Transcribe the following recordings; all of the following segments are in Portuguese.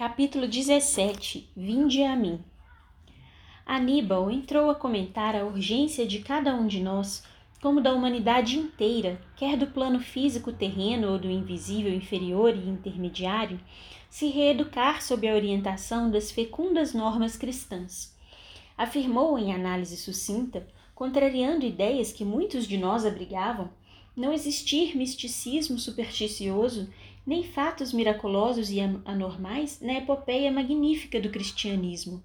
Capítulo 17 Vinde a mim. Aníbal entrou a comentar a urgência de cada um de nós, como da humanidade inteira, quer do plano físico terreno ou do invisível inferior e intermediário, se reeducar sob a orientação das fecundas normas cristãs. Afirmou em análise sucinta, contrariando ideias que muitos de nós abrigavam, não existir misticismo supersticioso nem fatos miraculosos e anormais na epopeia magnífica do cristianismo.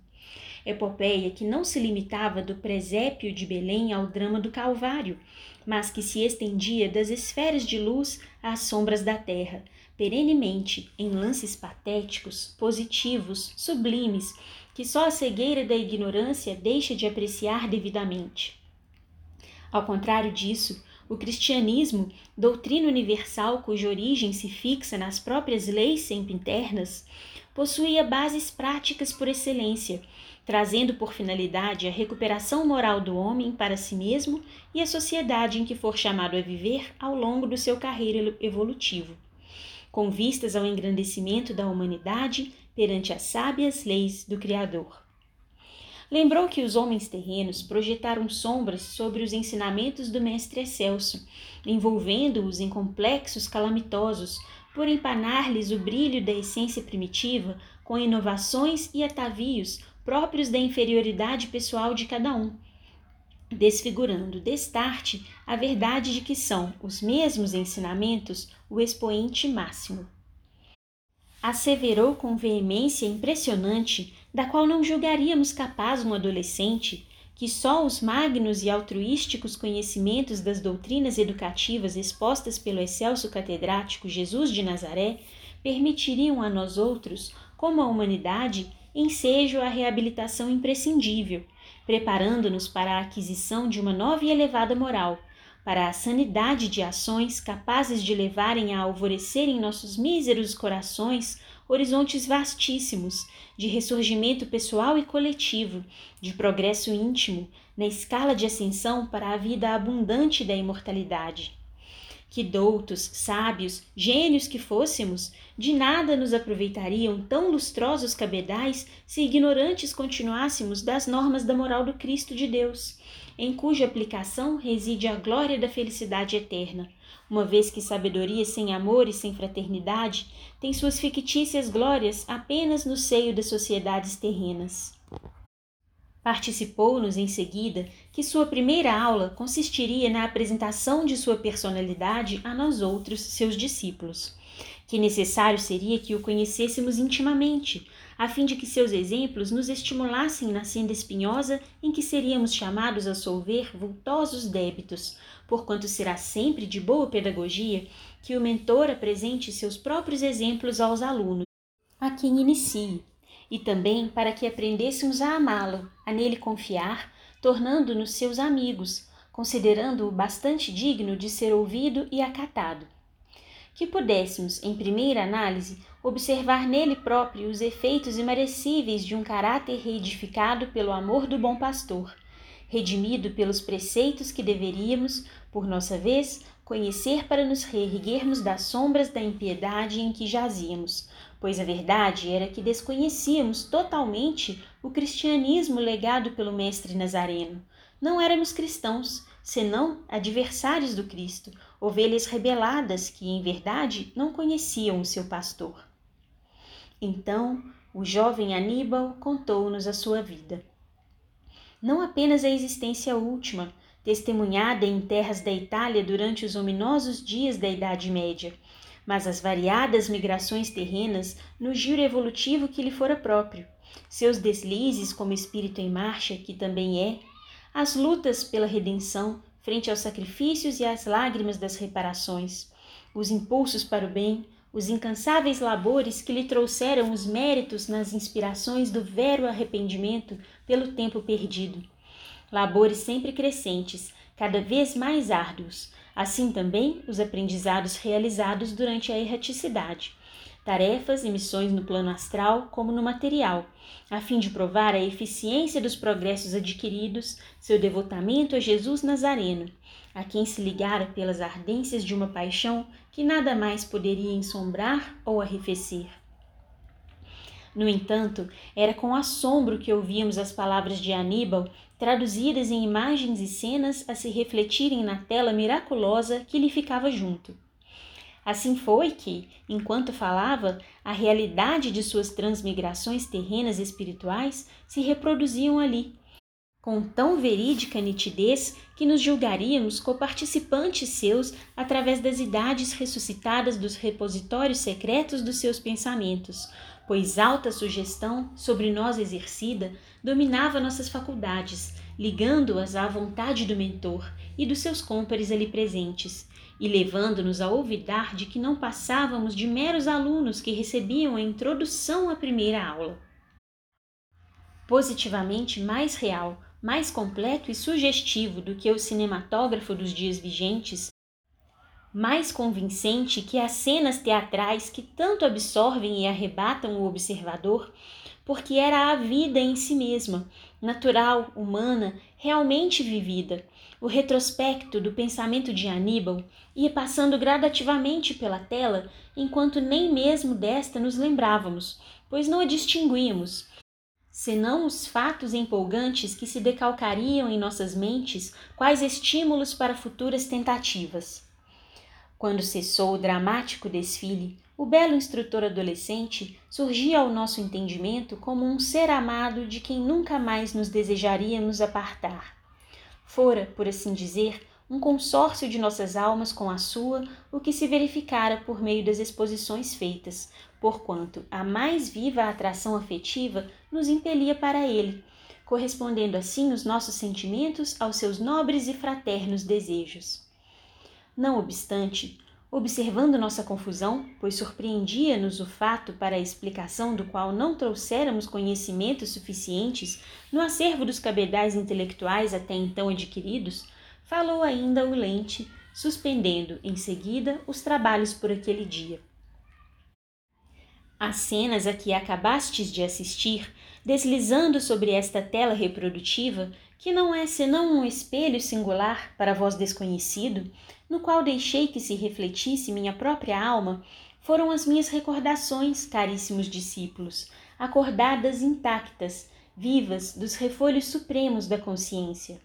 Epopeia que não se limitava do presépio de Belém ao drama do Calvário, mas que se estendia das esferas de luz às sombras da terra, perenemente em lances patéticos, positivos, sublimes, que só a cegueira da ignorância deixa de apreciar devidamente. Ao contrário disso, o cristianismo, doutrina universal cuja origem se fixa nas próprias leis sempre internas, possuía bases práticas por excelência, trazendo por finalidade a recuperação moral do homem para si mesmo e a sociedade em que for chamado a viver ao longo do seu carreira evolutivo, com vistas ao engrandecimento da humanidade perante as sábias leis do Criador. Lembrou que os homens terrenos projetaram sombras sobre os ensinamentos do Mestre Excelso, envolvendo-os em complexos calamitosos, por empanar-lhes o brilho da essência primitiva com inovações e atavios próprios da inferioridade pessoal de cada um, desfigurando destarte a verdade de que são os mesmos ensinamentos o expoente máximo. Asseverou com veemência impressionante, da qual não julgaríamos capaz um adolescente, que só os magnos e altruísticos conhecimentos das doutrinas educativas expostas pelo excelso catedrático Jesus de Nazaré permitiriam a nós outros, como a humanidade, ensejo à reabilitação imprescindível, preparando-nos para a aquisição de uma nova e elevada moral, para a sanidade de ações capazes de levarem a alvorecer em nossos míseros corações horizontes vastíssimos de ressurgimento pessoal e coletivo, de progresso íntimo, na escala de ascensão para a vida abundante da imortalidade. Que doutos, sábios, gênios que fôssemos, de nada nos aproveitariam tão lustrosos cabedais se ignorantes continuássemos das normas da moral do Cristo de Deus em cuja aplicação reside a glória da felicidade eterna, uma vez que sabedoria sem amor e sem fraternidade tem suas fictícias glórias apenas no seio das sociedades terrenas. Participou-nos em seguida que sua primeira aula consistiria na apresentação de sua personalidade a nós outros, seus discípulos que necessário seria que o conhecêssemos intimamente, a fim de que seus exemplos nos estimulassem na senda espinhosa em que seríamos chamados a solver vultosos débitos, porquanto será sempre de boa pedagogia que o mentor apresente seus próprios exemplos aos alunos, a quem inicie, e também para que aprendêssemos a amá-lo, a nele confiar, tornando-nos seus amigos, considerando-o bastante digno de ser ouvido e acatado que pudéssemos, em primeira análise, observar nele próprio os efeitos imarecíveis de um caráter reedificado pelo amor do bom pastor, redimido pelos preceitos que deveríamos, por nossa vez, conhecer para nos reerguermos das sombras da impiedade em que jazíamos, pois a verdade era que desconhecíamos totalmente o cristianismo legado pelo Mestre Nazareno. Não éramos cristãos, senão adversários do Cristo, ovelhas rebeladas que, em verdade, não conheciam o seu pastor. Então, o jovem Aníbal contou-nos a sua vida. Não apenas a existência última, testemunhada em terras da Itália durante os ominosos dias da Idade Média, mas as variadas migrações terrenas no giro evolutivo que lhe fora próprio, seus deslizes como espírito em marcha, que também é, as lutas pela redenção frente aos sacrifícios e às lágrimas das reparações, os impulsos para o bem, os incansáveis labores que lhe trouxeram os méritos nas inspirações do vero arrependimento pelo tempo perdido. Labores sempre crescentes, cada vez mais árduos, assim também os aprendizados realizados durante a erraticidade, tarefas e missões no plano astral como no material, a fim de provar a eficiência dos progressos adquiridos, seu devotamento a Jesus Nazareno, a quem se ligara pelas ardências de uma paixão que nada mais poderia ensombrar ou arrefecer. No entanto, era com assombro que ouvíamos as palavras de Aníbal, traduzidas em imagens e cenas a se refletirem na tela miraculosa que lhe ficava junto. Assim foi que, enquanto falava, a realidade de suas transmigrações terrenas espirituais se reproduziam ali, com tão verídica nitidez que nos julgaríamos coparticipantes seus através das idades ressuscitadas dos repositórios secretos dos seus pensamentos, pois alta sugestão sobre nós exercida dominava nossas faculdades, ligando-as à vontade do mentor e dos seus cômpares ali presentes, e levando-nos a olvidar de que não passávamos de meros alunos que recebiam a introdução à primeira aula. Positivamente mais real, mais completo e sugestivo do que o cinematógrafo dos dias vigentes, mais convincente que as cenas teatrais que tanto absorvem e arrebatam o observador, porque era a vida em si mesma, natural, humana, realmente vivida. O retrospecto do pensamento de Aníbal ia passando gradativamente pela tela, enquanto nem mesmo desta nos lembrávamos, pois não a distinguíamos, senão os fatos empolgantes que se decalcariam em nossas mentes, quais estímulos para futuras tentativas. Quando cessou o dramático desfile, o belo instrutor adolescente surgia ao nosso entendimento como um ser amado de quem nunca mais nos desejaríamos apartar. Fora, por assim dizer, um consórcio de nossas almas com a sua, o que se verificara por meio das exposições feitas, porquanto a mais viva atração afetiva nos impelia para ele, correspondendo assim os nossos sentimentos aos seus nobres e fraternos desejos. Não obstante, observando nossa confusão, pois surpreendia-nos o fato para a explicação do qual não trouxéramos conhecimentos suficientes no acervo dos cabedais intelectuais até então adquiridos, falou ainda o lente, suspendendo em seguida os trabalhos por aquele dia. As cenas a que acabastes de assistir, deslizando sobre esta tela reprodutiva, que não é senão um espelho singular para vós desconhecido, no qual deixei que se refletisse minha própria alma, foram as minhas recordações, caríssimos discípulos, acordadas intactas, vivas dos refolhos supremos da consciência.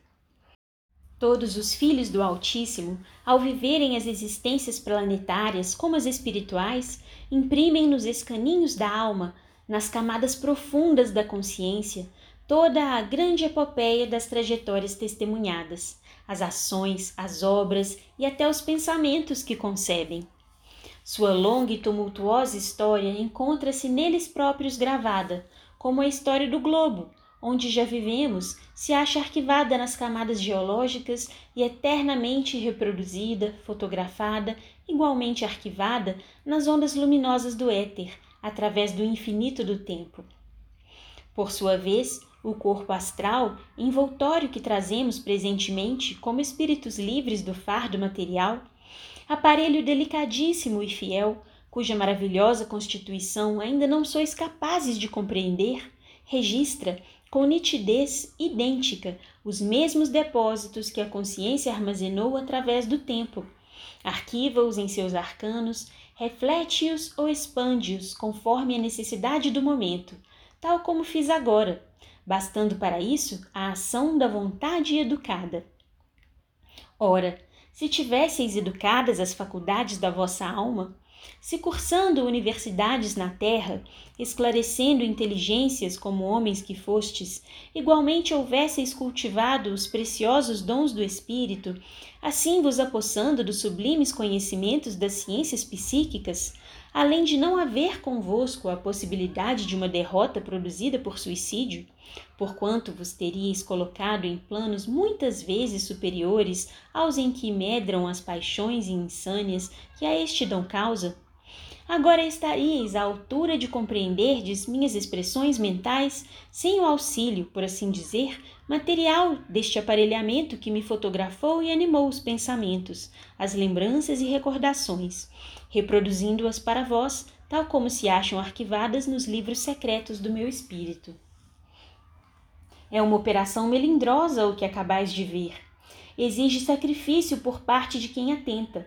Todos os filhos do Altíssimo, ao viverem as existências planetárias como as espirituais, imprimem nos escaninhos da alma, nas camadas profundas da consciência, toda a grande epopeia das trajetórias testemunhadas, as ações, as obras e até os pensamentos que concebem. Sua longa e tumultuosa história encontra-se neles próprios gravada, como a história do globo, onde já vivemos, se acha arquivada nas camadas geológicas e eternamente reproduzida, fotografada, igualmente arquivada nas ondas luminosas do éter, através do infinito do tempo. Por sua vez, o corpo astral, envoltório que trazemos presentemente como espíritos livres do fardo material, aparelho delicadíssimo e fiel, cuja maravilhosa constituição ainda não sois capazes de compreender, registra, com nitidez idêntica, os mesmos depósitos que a consciência armazenou através do tempo. Arquiva-os em seus arcanos, reflete-os ou expande-os conforme a necessidade do momento, tal como fiz agora, bastando para isso a ação da vontade educada. Ora, se tivesseis educadas as faculdades da vossa alma, se cursando universidades na terra, esclarecendo inteligências como homens que fostes, igualmente houvesseis cultivado os preciosos dons do espírito, assim vos apossando dos sublimes conhecimentos das ciências psíquicas, além de não haver convosco a possibilidade de uma derrota produzida por suicídio, porquanto vos teríeis colocado em planos muitas vezes superiores aos em que medram as paixões e insânias que a este dão causa, agora estaríeis à altura de compreenderdes minhas expressões mentais sem o auxílio, por assim dizer, material deste aparelhamento que me fotografou e animou os pensamentos, as lembranças e recordações, reproduzindo-as para vós, tal como se acham arquivadas nos livros secretos do meu espírito. É uma operação melindrosa o que acabais de ver. Exige sacrifício por parte de quem atenta.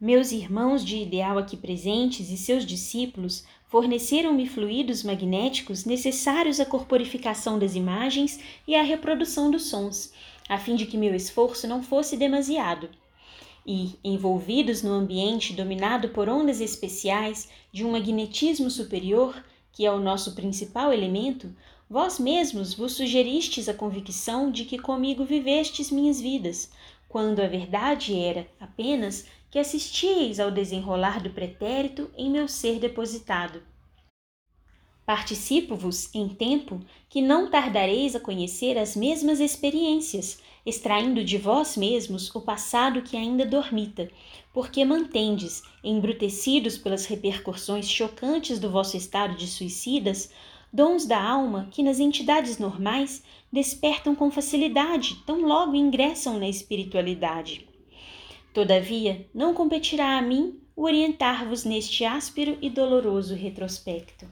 Meus irmãos de ideal aqui presentes e seus discípulos forneceram-me fluidos magnéticos necessários à corporificação das imagens e à reprodução dos sons, a fim de que meu esforço não fosse demasiado. E, envolvidos no ambiente dominado por ondas especiais de um magnetismo superior, que é o nosso principal elemento, vós mesmos vos sugeristes a convicção de que comigo vivestes minhas vidas, quando a verdade era apenas que assistieis ao desenrolar do pretérito em meu ser depositado. Participo-vos em tempo que não tardareis a conhecer as mesmas experiências, extraindo de vós mesmos o passado que ainda dormita, porque mantendes, embrutecidos pelas repercussões chocantes do vosso estado de suicidas, dons da alma que nas entidades normais despertam com facilidade tão logo ingressam na espiritualidade. Todavia, não competirá a mim orientar-vos neste áspero e doloroso retrospecto.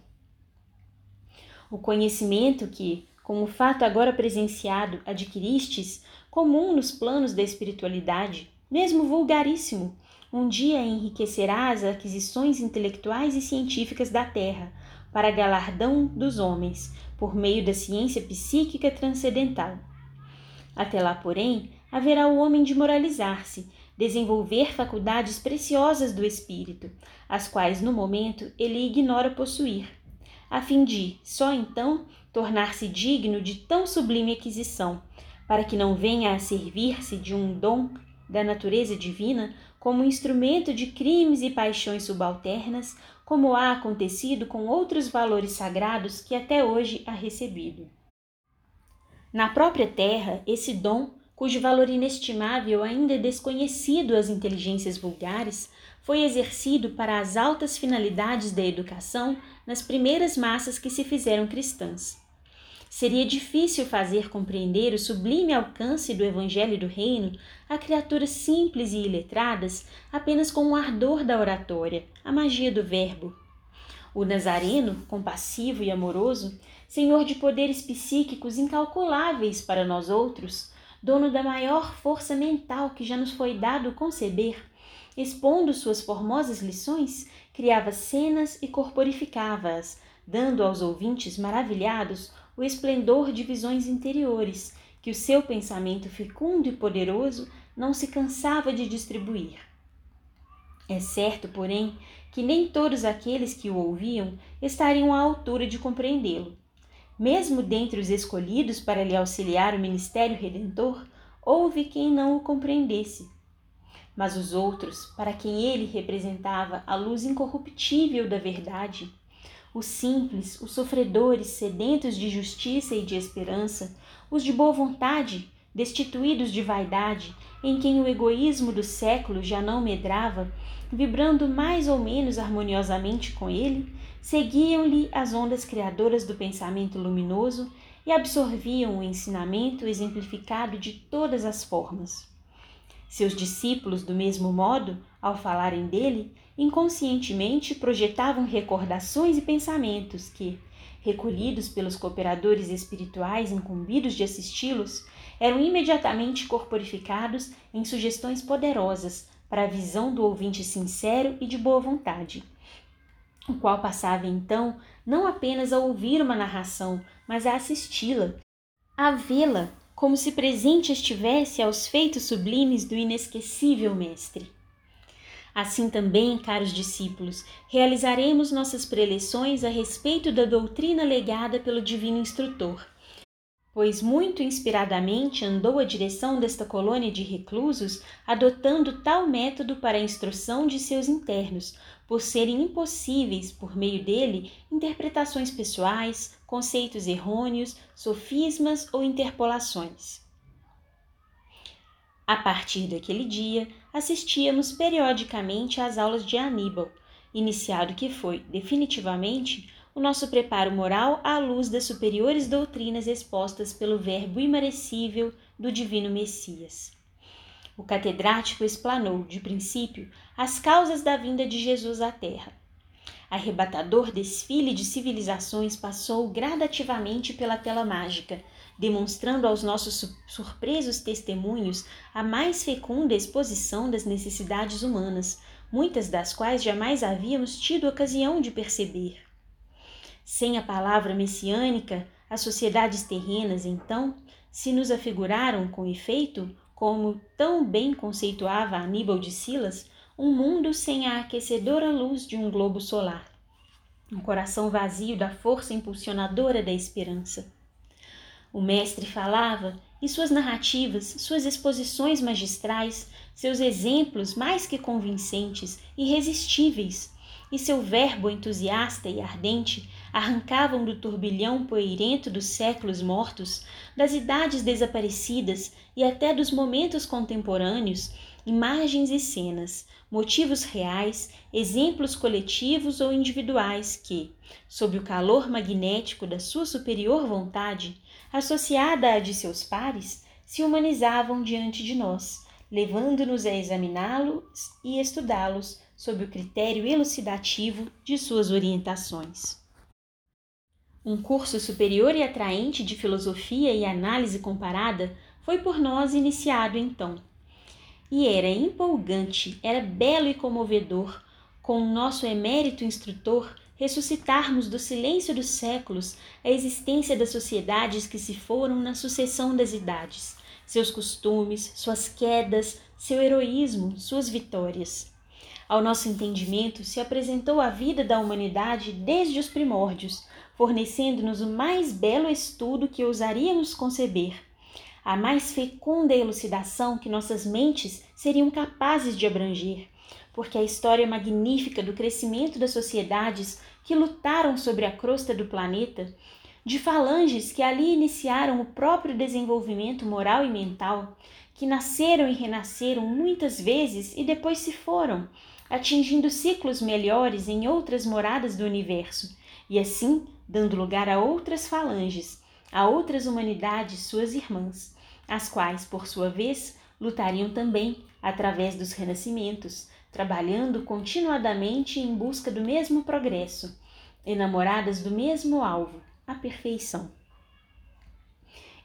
O conhecimento que, como fato agora presenciado, adquiristes, comum nos planos da espiritualidade, mesmo vulgaríssimo, um dia enriquecerá as aquisições intelectuais e científicas da Terra, para galardão dos homens, por meio da ciência psíquica transcendental. Até lá, porém, haverá o homem de moralizar-se desenvolver faculdades preciosas do espírito, as quais no momento ele ignora possuir, a fim de, só então, tornar-se digno de tão sublime aquisição, para que não venha a servir-se de um dom da natureza divina como instrumento de crimes e paixões subalternas, como há acontecido com outros valores sagrados que até hoje há recebido. Na própria terra, esse dom cujo valor inestimável ainda é desconhecido às inteligências vulgares, foi exercido para as altas finalidades da educação nas primeiras massas que se fizeram cristãs. Seria difícil fazer compreender o sublime alcance do Evangelho do Reino a criaturas simples e iletradas apenas com o ardor da oratória, a magia do Verbo. O Nazareno, compassivo e amoroso, senhor de poderes psíquicos incalculáveis para nós outros, dono da maior força mental que já nos foi dado conceber, expondo suas formosas lições, criava cenas e corporificava-as, dando aos ouvintes maravilhados o esplendor de visões interiores que o seu pensamento fecundo e poderoso não se cansava de distribuir. É certo, porém, que nem todos aqueles que o ouviam estariam à altura de compreendê-lo. Mesmo dentre os escolhidos para lhe auxiliar o ministério redentor, houve quem não o compreendesse. Mas os outros, para quem ele representava a luz incorruptível da verdade, os simples, os sofredores sedentos de justiça e de esperança, os de boa vontade, destituídos de vaidade, em quem o egoísmo do século já não medrava, vibrando mais ou menos harmoniosamente com ele, seguiam-lhe as ondas criadoras do pensamento luminoso e absorviam o ensinamento exemplificado de todas as formas. Seus discípulos, do mesmo modo, ao falarem dele, inconscientemente projetavam recordações e pensamentos que, recolhidos pelos cooperadores espirituais incumbidos de assisti-los, eram imediatamente corporificados em sugestões poderosas para a visão do ouvinte sincero e de boa vontade o qual passava então não apenas a ouvir uma narração, mas a assisti-la, a vê-la como se presente estivesse aos feitos sublimes do inesquecível Mestre. Assim também, caros discípulos, realizaremos nossas preleções a respeito da doutrina legada pelo Divino Instrutor, pois muito inspiradamente andou a direção desta colônia de reclusos, adotando tal método para a instrução de seus internos, por serem impossíveis, por meio dele, interpretações pessoais, conceitos errôneos, sofismas ou interpolações. A partir daquele dia, assistíamos periodicamente às aulas de Aníbal, iniciado que foi, definitivamente, o nosso preparo moral à luz das superiores doutrinas expostas pelo Verbo imarecível do Divino Messias. O catedrático explanou, de princípio, as causas da vinda de Jesus à Terra. Arrebatador desfile de civilizações passou gradativamente pela tela mágica, demonstrando aos nossos surpresos testemunhos a mais fecunda exposição das necessidades humanas, muitas das quais jamais havíamos tido ocasião de perceber. Sem a palavra messiânica, as sociedades terrenas, então, se nos afiguraram com efeito, como tão bem conceituava Aníbal de Silas, um mundo sem a aquecedora luz de um globo solar, um coração vazio da força impulsionadora da esperança. O mestre falava e suas narrativas, suas exposições magistrais, seus exemplos mais que convincentes, irresistíveis, e seu verbo entusiasta e ardente arrancavam do turbilhão poeirento dos séculos mortos, das idades desaparecidas e até dos momentos contemporâneos, imagens e cenas, motivos reais, exemplos coletivos ou individuais que, sob o calor magnético da sua superior vontade, associada à de seus pares, se humanizavam diante de nós, levando-nos a examiná-los e estudá-los sob o critério elucidativo de suas orientações. Um curso superior e atraente de filosofia e análise comparada foi por nós iniciado então. E era empolgante, era belo e comovedor, com o nosso emérito instrutor, ressuscitarmos do silêncio dos séculos a existência das sociedades que se foram na sucessão das idades, seus costumes, suas quedas, seu heroísmo, suas vitórias. Ao nosso entendimento se apresentou a vida da humanidade desde os primórdios, fornecendo-nos o mais belo estudo que ousaríamos conceber, a mais fecunda elucidação que nossas mentes seriam capazes de abranger, porque a história magnífica do crescimento das sociedades que lutaram sobre a crosta do planeta, de falanges que ali iniciaram o próprio desenvolvimento moral e mental, que nasceram e renasceram muitas vezes e depois se foram, atingindo ciclos melhores em outras moradas do universo, e assim dando lugar a outras falanges, a outras humanidades suas irmãs, as quais, por sua vez, lutariam também através dos renascimentos, trabalhando continuadamente em busca do mesmo progresso, enamoradas do mesmo alvo, a perfeição.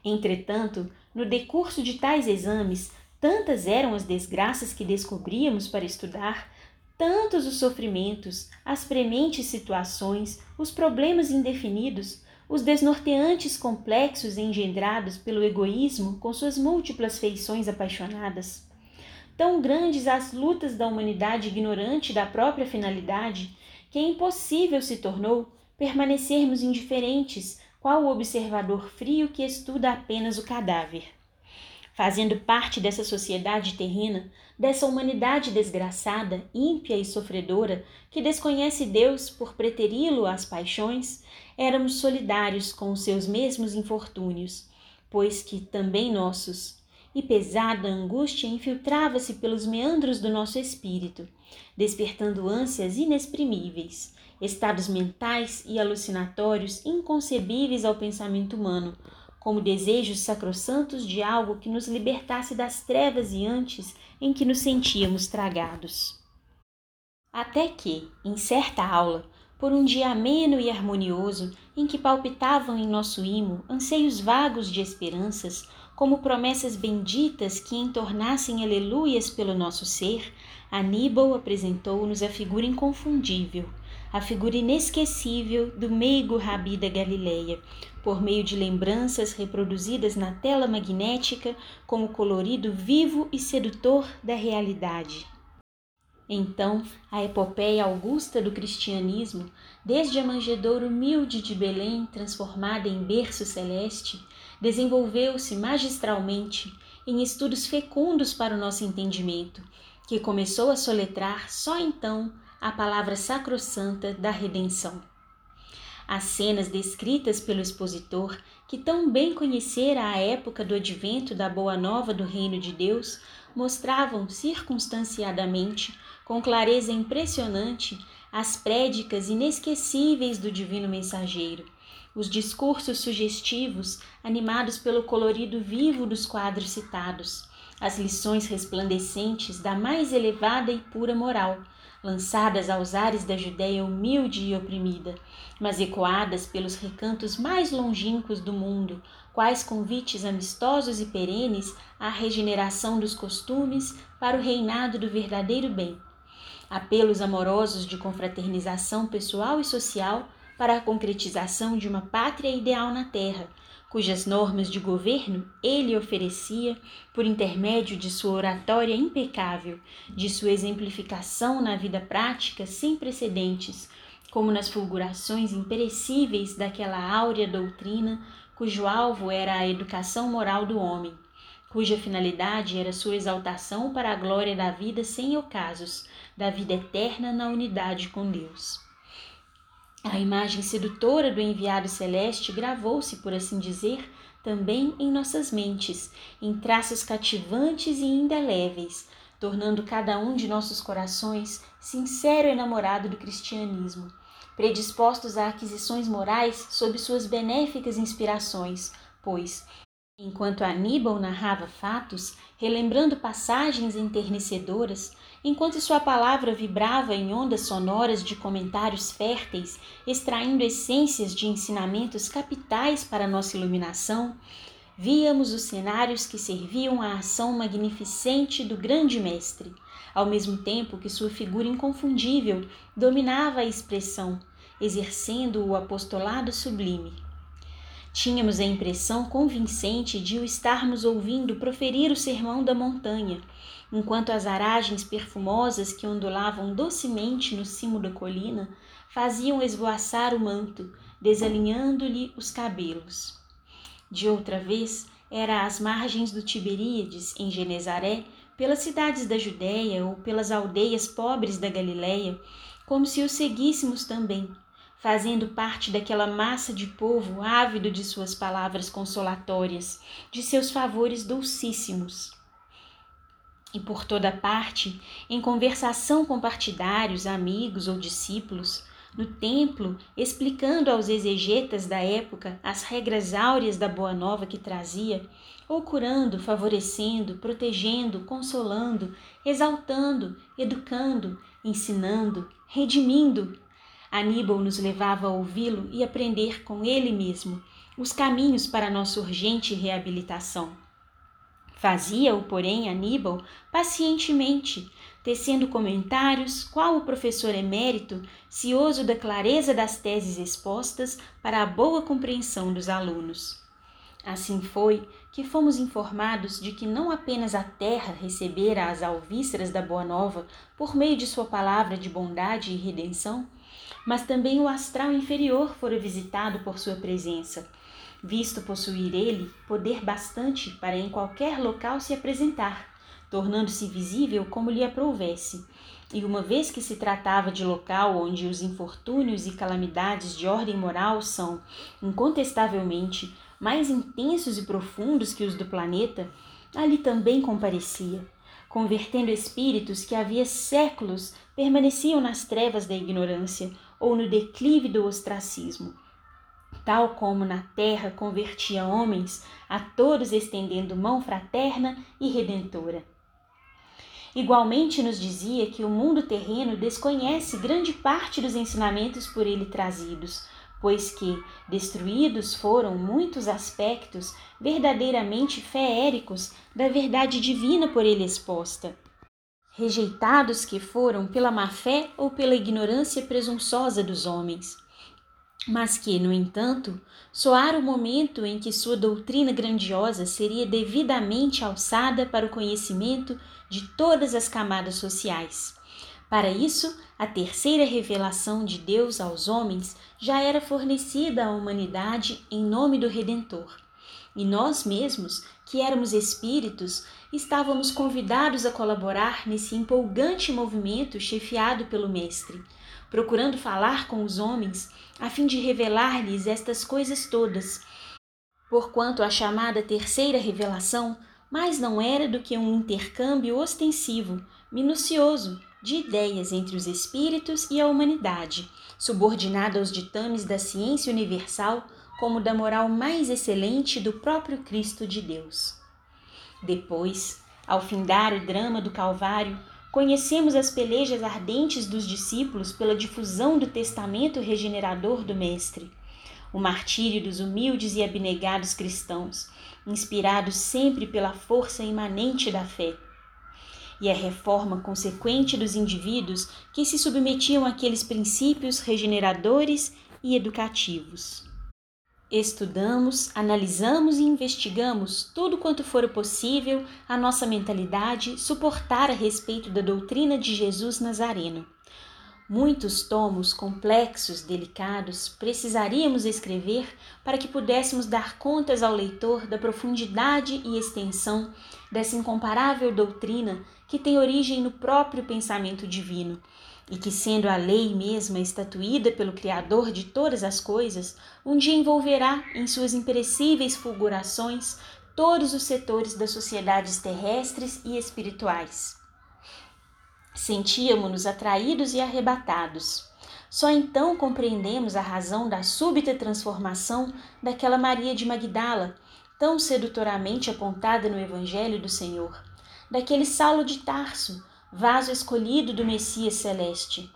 Entretanto, no decurso de tais exames, tantas eram as desgraças que descobríamos para estudar, tantos os sofrimentos, as prementes situações, os problemas indefinidos, os desnorteantes complexos engendrados pelo egoísmo com suas múltiplas feições apaixonadas. Tão grandes as lutas da humanidade ignorante da própria finalidade, que impossível se tornou permanecermos indiferentes, qual o observador frio que estuda apenas o cadáver fazendo parte dessa sociedade terrena, dessa humanidade desgraçada, ímpia e sofredora, que desconhece Deus por preteri-lo às paixões, éramos solidários com os seus mesmos infortúnios, pois que também nossos. E pesada angústia infiltrava-se pelos meandros do nosso espírito, despertando ânsias inexprimíveis, estados mentais e alucinatórios inconcebíveis ao pensamento humano, como desejos sacrossantos de algo que nos libertasse das trevas e antes em que nos sentíamos tragados. Até que, em certa aula, por um dia ameno e harmonioso, em que palpitavam em nosso imo anseios vagos de esperanças, como promessas benditas que entornassem aleluias pelo nosso ser, Aníbal apresentou-nos a figura inconfundível, a figura inesquecível do meigo rabi da Galileia, por meio de lembranças reproduzidas na tela magnética como colorido vivo e sedutor da realidade. Então, a epopeia augusta do cristianismo, desde a manjedoura humilde de Belém transformada em berço celeste, desenvolveu-se magistralmente em estudos fecundos para o nosso entendimento, que começou a soletrar só então a palavra sacrossanta da redenção. As cenas descritas pelo expositor, que tão bem conhecera a época do advento da Boa Nova do Reino de Deus, mostravam circunstanciadamente, com clareza impressionante, as prédicas inesquecíveis do Divino Mensageiro, os discursos sugestivos, animados pelo colorido vivo dos quadros citados, as lições resplandecentes da mais elevada e pura moral lançadas aos ares da Judéia humilde e oprimida, mas ecoadas pelos recantos mais longínquos do mundo, quais convites amistosos e perenes à regeneração dos costumes para o reinado do verdadeiro bem. apelos amorosos de confraternização pessoal e social para a concretização de uma pátria ideal na terra, cujas normas de governo ele oferecia por intermédio de sua oratória impecável, de sua exemplificação na vida prática sem precedentes, como nas fulgurações imperecíveis daquela áurea doutrina cujo alvo era a educação moral do homem, cuja finalidade era sua exaltação para a glória da vida sem ocasos, da vida eterna na unidade com Deus. A imagem sedutora do enviado celeste gravou-se, por assim dizer, também em nossas mentes, em traços cativantes e indeléveis, tornando cada um de nossos corações sincero enamorado do cristianismo, predispostos a aquisições morais sob suas benéficas inspirações, pois, enquanto Aníbal narrava fatos, relembrando passagens enternecedoras, enquanto sua palavra vibrava em ondas sonoras de comentários férteis, extraindo essências de ensinamentos capitais para nossa iluminação, víamos os cenários que serviam à ação magnificente do grande mestre, ao mesmo tempo que sua figura inconfundível dominava a expressão, exercendo o apostolado sublime. Tínhamos a impressão convincente de o estarmos ouvindo proferir o sermão da montanha, enquanto as aragens perfumosas que ondulavam docemente no cimo da colina faziam esvoaçar o manto, desalinhando-lhe os cabelos. De outra vez, era às margens do Tiberíades, em Genezaré, pelas cidades da Judéia ou pelas aldeias pobres da Galiléia, como se o seguíssemos também, fazendo parte daquela massa de povo ávido de suas palavras consolatórias, de seus favores dulcíssimos. E por toda parte, em conversação com partidários, amigos ou discípulos, no templo, explicando aos exegetas da época as regras áureas da Boa Nova que trazia, ou curando, favorecendo, protegendo, consolando, exaltando, educando, ensinando, redimindo, Aníbal nos levava a ouvi-lo e aprender com ele mesmo os caminhos para nossa urgente reabilitação. Fazia-o, porém, Aníbal pacientemente, tecendo comentários, qual o professor emérito, cioso da clareza das teses expostas para a boa compreensão dos alunos. Assim foi que fomos informados de que não apenas a terra recebera as alvíceras da Boa Nova por meio de sua palavra de bondade e redenção, mas também o astral inferior fora visitado por sua presença, visto possuir ele poder bastante para em qualquer local se apresentar, tornando-se visível como lhe aprouvesse. E uma vez que se tratava de local onde os infortúnios e calamidades de ordem moral são, incontestavelmente, mais intensos e profundos que os do planeta, ali também comparecia, convertendo espíritos que havia séculos permaneciam nas trevas da ignorância ou no declive do ostracismo. Tal como na terra convertia homens, a todos estendendo mão fraterna e redentora. Igualmente nos dizia que o mundo terreno desconhece grande parte dos ensinamentos por ele trazidos, pois que destruídos foram muitos aspectos verdadeiramente feéricos da verdade divina por ele exposta rejeitados que foram pela má fé ou pela ignorância presunçosa dos homens, mas que, no entanto, soara o momento em que sua doutrina grandiosa seria devidamente alçada para o conhecimento de todas as camadas sociais. Para isso, a terceira revelação de Deus aos homens já era fornecida à humanidade em nome do Redentor. E nós mesmos, que éramos espíritos, estávamos convidados a colaborar nesse empolgante movimento chefiado pelo Mestre, procurando falar com os homens a fim de revelar-lhes estas coisas todas. Porquanto a chamada terceira revelação mais não era do que um intercâmbio ostensivo, minucioso, de ideias entre os espíritos e a humanidade, subordinada aos ditames da ciência universal como da moral mais excelente do próprio Cristo de Deus. Depois, ao findar o drama do Calvário, conhecemos as pelejas ardentes dos discípulos pela difusão do testamento regenerador do Mestre, o martírio dos humildes e abnegados cristãos, inspirados sempre pela força imanente da fé. e a reforma consequente dos indivíduos que se submetiam àqueles princípios regeneradores e educativos. Estudamos, analisamos e investigamos tudo quanto for possível a nossa mentalidade suportar a respeito da doutrina de Jesus Nazareno. Muitos tomos complexos, delicados, precisaríamos escrever para que pudéssemos dar contas ao leitor da profundidade e extensão dessa incomparável doutrina que tem origem no próprio pensamento divino e que, sendo a lei mesma estatuída pelo Criador de todas as coisas, um dia envolverá em suas imperecíveis fulgurações todos os setores das sociedades terrestres e espirituais. Sentíamos-nos atraídos e arrebatados. Só então compreendemos a razão da súbita transformação daquela Maria de Magdala, tão sedutoramente apontada no Evangelho do Senhor, daquele Saulo de Tarso, vaso escolhido do Messias celeste.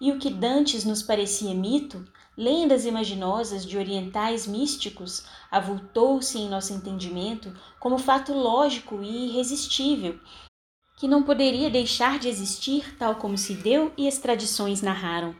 E o que dantes nos parecia mito, lendas imaginosas de orientais místicos, avultou-se em nosso entendimento como fato lógico e irresistível, que não poderia deixar de existir tal como se deu e as tradições narraram.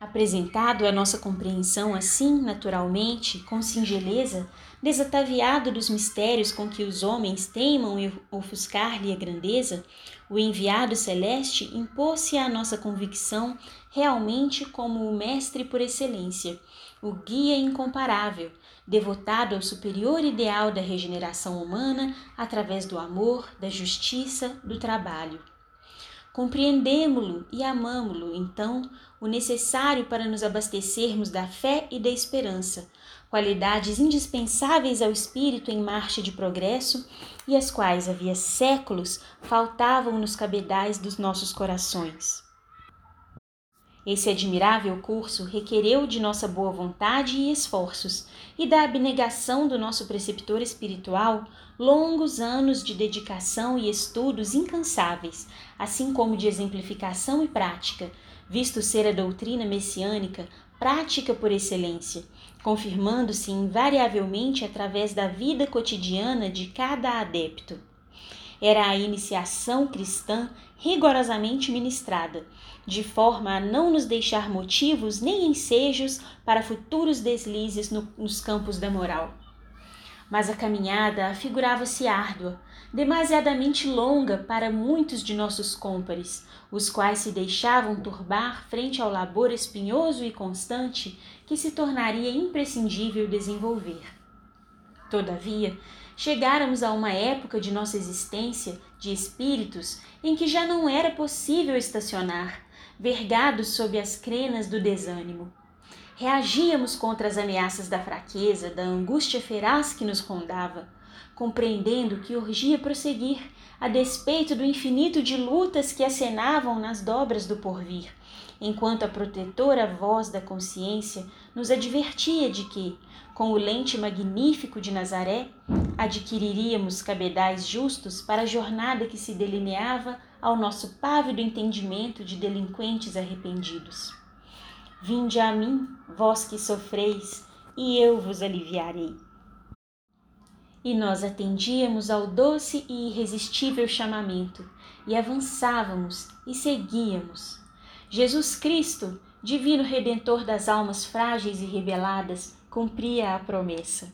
Apresentado à nossa compreensão assim, naturalmente, com singeleza, desataviado dos mistérios com que os homens teimam ofuscar-lhe a grandeza, o enviado celeste impôs-se à nossa convicção realmente como o mestre por excelência, o guia incomparável, devotado ao superior ideal da regeneração humana através do amor, da justiça, do trabalho. Compreendemo-lo e amamo-lo, então, o necessário para nos abastecermos da fé e da esperança, qualidades indispensáveis ao espírito em marcha de progresso e as quais havia séculos faltavam nos cabedais dos nossos corações. Esse admirável curso requereu de nossa boa vontade e esforços, e da abnegação do nosso preceptor espiritual, longos anos de dedicação e estudos incansáveis, assim como de exemplificação e prática, visto ser a doutrina messiânica prática por excelência, confirmando-se invariavelmente através da vida cotidiana de cada adepto. Era a iniciação cristã rigorosamente ministrada, de forma a não nos deixar motivos nem ensejos para futuros deslizes no, nos campos da moral. Mas a caminhada afigurava-se árdua, demasiadamente longa para muitos de nossos cômpares, os quais se deixavam turbar frente ao labor espinhoso e constante que se tornaria imprescindível desenvolver. Todavia, chegáramos a uma época de nossa existência de espíritos em que já não era possível estacionar, vergados sob as crenas do desânimo. Reagíamos contra as ameaças da fraqueza, da angústia feraz que nos rondava, compreendendo que urgia prosseguir, a despeito do infinito de lutas que acenavam nas dobras do porvir, enquanto a protetora voz da consciência nos advertia de que, com o lente magnífico de Nazaré, adquiriríamos cabedais justos para a jornada que se delineava ao nosso pávido entendimento de delinquentes arrependidos. Vinde a mim, vós que sofreis, e eu vos aliviarei. E nós atendíamos ao doce e irresistível chamamento, e avançávamos e seguíamos. Jesus Cristo, divino redentor das almas frágeis e rebeladas, cumpria a promessa.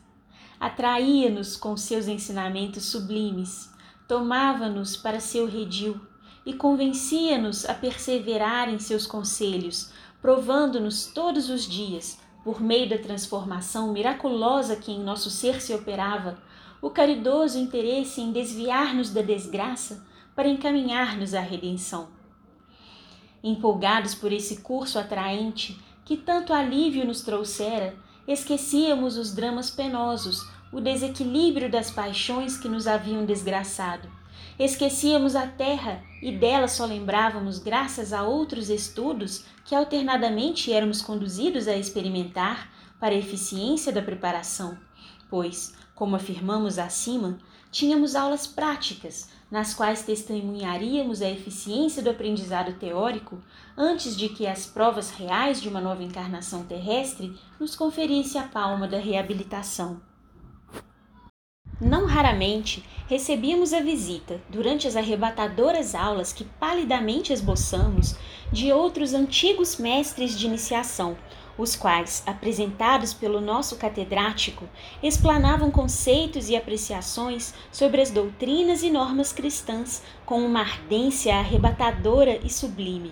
Atraía-nos com seus ensinamentos sublimes, tomava-nos para seu redil e convencia-nos a perseverar em seus conselhos, provando-nos todos os dias, por meio da transformação miraculosa que em nosso ser se operava, o caridoso interesse em desviar-nos da desgraça para encaminhar-nos à redenção. Empolgados por esse curso atraente que tanto alívio nos trouxera, esquecíamos os dramas penosos, o desequilíbrio das paixões que nos haviam desgraçado Esquecíamos a terra e dela só lembrávamos graças a outros estudos que alternadamente éramos conduzidos a experimentar para a eficiência da preparação, pois, como afirmamos acima, tínhamos aulas práticas nas quais testemunharíamos a eficiência do aprendizado teórico antes de que as provas reais de uma nova encarnação terrestre nos conferisse a palma da reabilitação. Não raramente recebíamos a visita, durante as arrebatadoras aulas que palidamente esboçamos, de outros antigos mestres de iniciação, os quais, apresentados pelo nosso catedrático, explanavam conceitos e apreciações sobre as doutrinas e normas cristãs com uma ardência arrebatadora e sublime.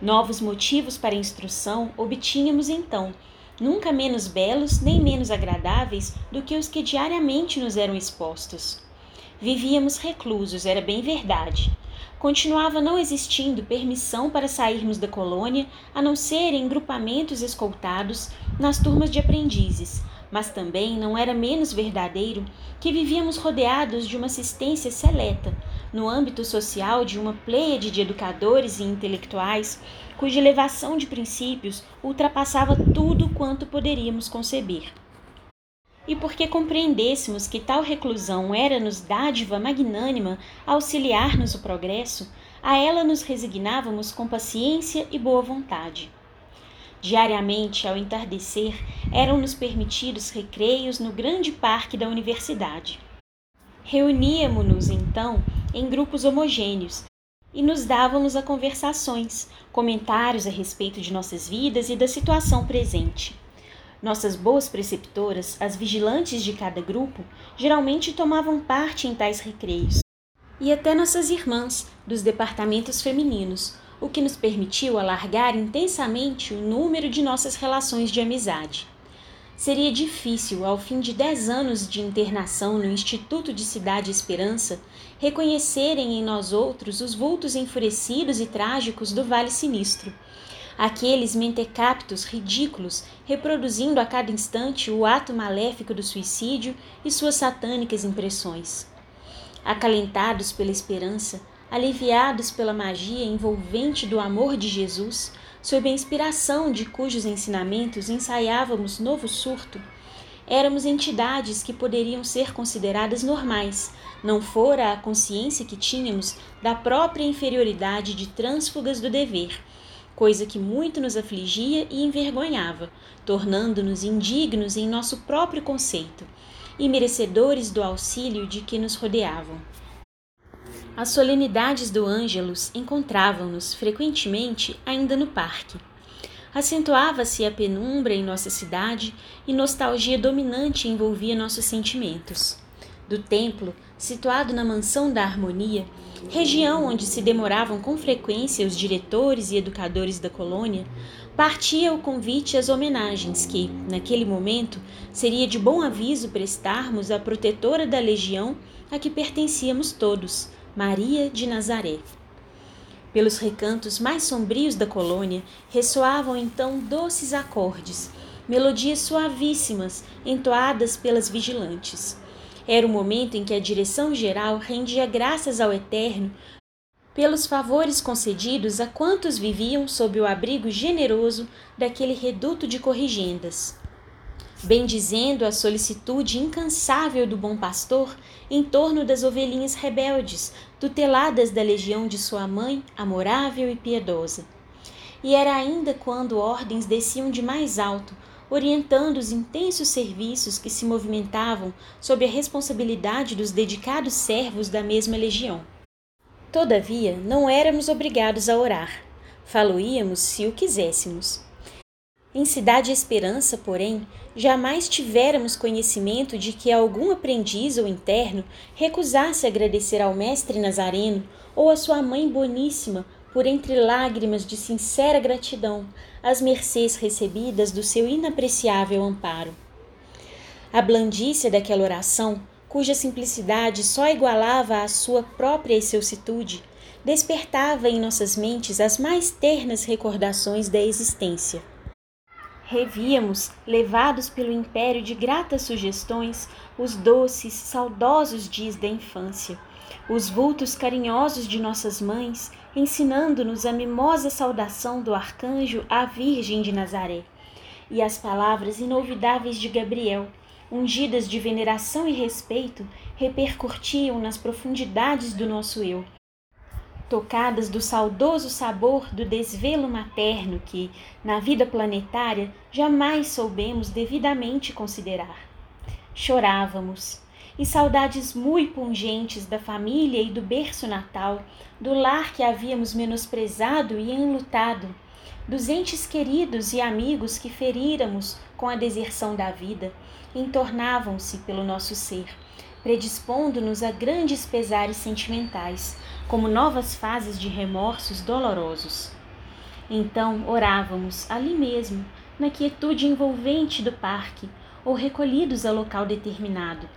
Novos motivos para instrução obtínhamos então, nunca menos belos nem menos agradáveis do que os que diariamente nos eram expostos. Vivíamos reclusos, era bem verdade, continuava não existindo permissão para sairmos da colônia, a não ser em grupamentos escoltados nas turmas de aprendizes, mas também não era menos verdadeiro que vivíamos rodeados de uma assistência seleta, no âmbito social de uma pleiade de educadores e intelectuais cuja elevação de princípios ultrapassava tudo quanto poderíamos conceber e porque compreendêssemos que tal reclusão era-nos dádiva magnânima auxiliar-nos o progresso, a ela nos resignávamos com paciência e boa vontade. Diariamente, ao entardecer, eram-nos permitidos recreios no grande parque da universidade. Reuníamo-nos, então, em grupos homogêneos e nos dávamos a conversações, comentários a respeito de nossas vidas e da situação presente. Nossas boas preceptoras, as vigilantes de cada grupo, geralmente tomavam parte em tais recreios. E até nossas irmãs, dos departamentos femininos, o que nos permitiu alargar intensamente o número de nossas relações de amizade. Seria difícil, ao fim de dez anos de internação no Instituto de Cidade Esperança, reconhecerem em nós outros os vultos enfurecidos e trágicos do Vale Sinistro aqueles mentecaptos ridículos reproduzindo a cada instante o ato maléfico do suicídio e suas satânicas impressões. Acalentados pela esperança, aliviados pela magia envolvente do amor de Jesus, sob a inspiração de cujos ensinamentos ensaiávamos novo surto, éramos entidades que poderiam ser consideradas normais, não fora a consciência que tínhamos da própria inferioridade de trânsfugas do dever coisa que muito nos afligia e envergonhava, tornando-nos indignos em nosso próprio conceito e merecedores do auxílio de que nos rodeavam. As solenidades do Ângelus encontravam-nos frequentemente ainda no parque. Acentuava-se a penumbra em nossa cidade e nostalgia dominante envolvia nossos sentimentos. Do templo, situado na Mansão da Harmonia, região onde se demoravam com frequência os diretores e educadores da colônia, partia o convite às homenagens que, naquele momento, seria de bom aviso prestarmos à protetora da legião a que pertencíamos todos, Maria de Nazaré. Pelos recantos mais sombrios da colônia ressoavam então doces acordes, melodias suavíssimas entoadas pelas vigilantes. Era o momento em que a direção geral rendia graças ao Eterno pelos favores concedidos a quantos viviam sob o abrigo generoso daquele reduto de corrigendas. Bendizendo a solicitude incansável do bom pastor em torno das ovelhinhas rebeldes, tuteladas da legião de sua mãe, amorável e piedosa. E era ainda quando ordens desciam de mais alto orientando os intensos serviços que se movimentavam sob a responsabilidade dos dedicados servos da mesma legião. Todavia, não éramos obrigados a orar. Faloíamos se o quiséssemos. Em Cidade Esperança, porém, jamais tivéramos conhecimento de que algum aprendiz ou interno recusasse agradecer ao mestre Nazareno ou à sua mãe boníssima por entre lágrimas de sincera gratidão, as mercês recebidas do seu inapreciável amparo. A blandícia daquela oração, cuja simplicidade só igualava a sua própria excelsitude, despertava em nossas mentes as mais ternas recordações da existência. Revíamos, levados pelo império de gratas sugestões, os doces, saudosos dias da infância, os vultos carinhosos de nossas mães ensinando-nos a mimosa saudação do arcanjo à Virgem de Nazaré, e as palavras inolvidáveis de Gabriel, ungidas de veneração e respeito, repercutiam nas profundidades do nosso eu, tocadas do saudoso sabor do desvelo materno que, na vida planetária, jamais soubemos devidamente considerar. Chorávamos, e saudades muito pungentes da família e do berço natal, do lar que havíamos menosprezado e enlutado, dos entes queridos e amigos que feríramos com a deserção da vida, entornavam-se pelo nosso ser, predispondo-nos a grandes pesares sentimentais, como novas fases de remorsos dolorosos. Então orávamos ali mesmo, na quietude envolvente do parque, ou recolhidos a local determinado.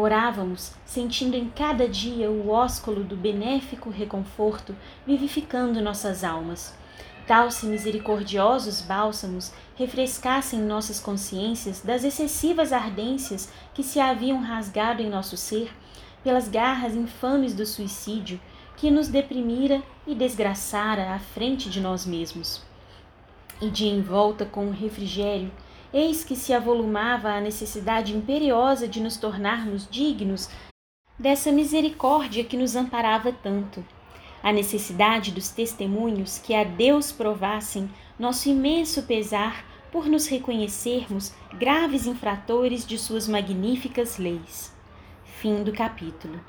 Orávamos, sentindo em cada dia o ósculo do benéfico reconforto vivificando nossas almas. Tal se misericordiosos bálsamos refrescassem nossas consciências das excessivas ardências que se haviam rasgado em nosso ser pelas garras infames do suicídio que nos deprimira e desgraçara à frente de nós mesmos. E de envolta com o refrigério, eis que se avolumava a necessidade imperiosa de nos tornarmos dignos dessa misericórdia que nos amparava tanto, a necessidade dos testemunhos que a Deus provassem nosso imenso pesar por nos reconhecermos graves infratores de suas magníficas leis. Fim do capítulo.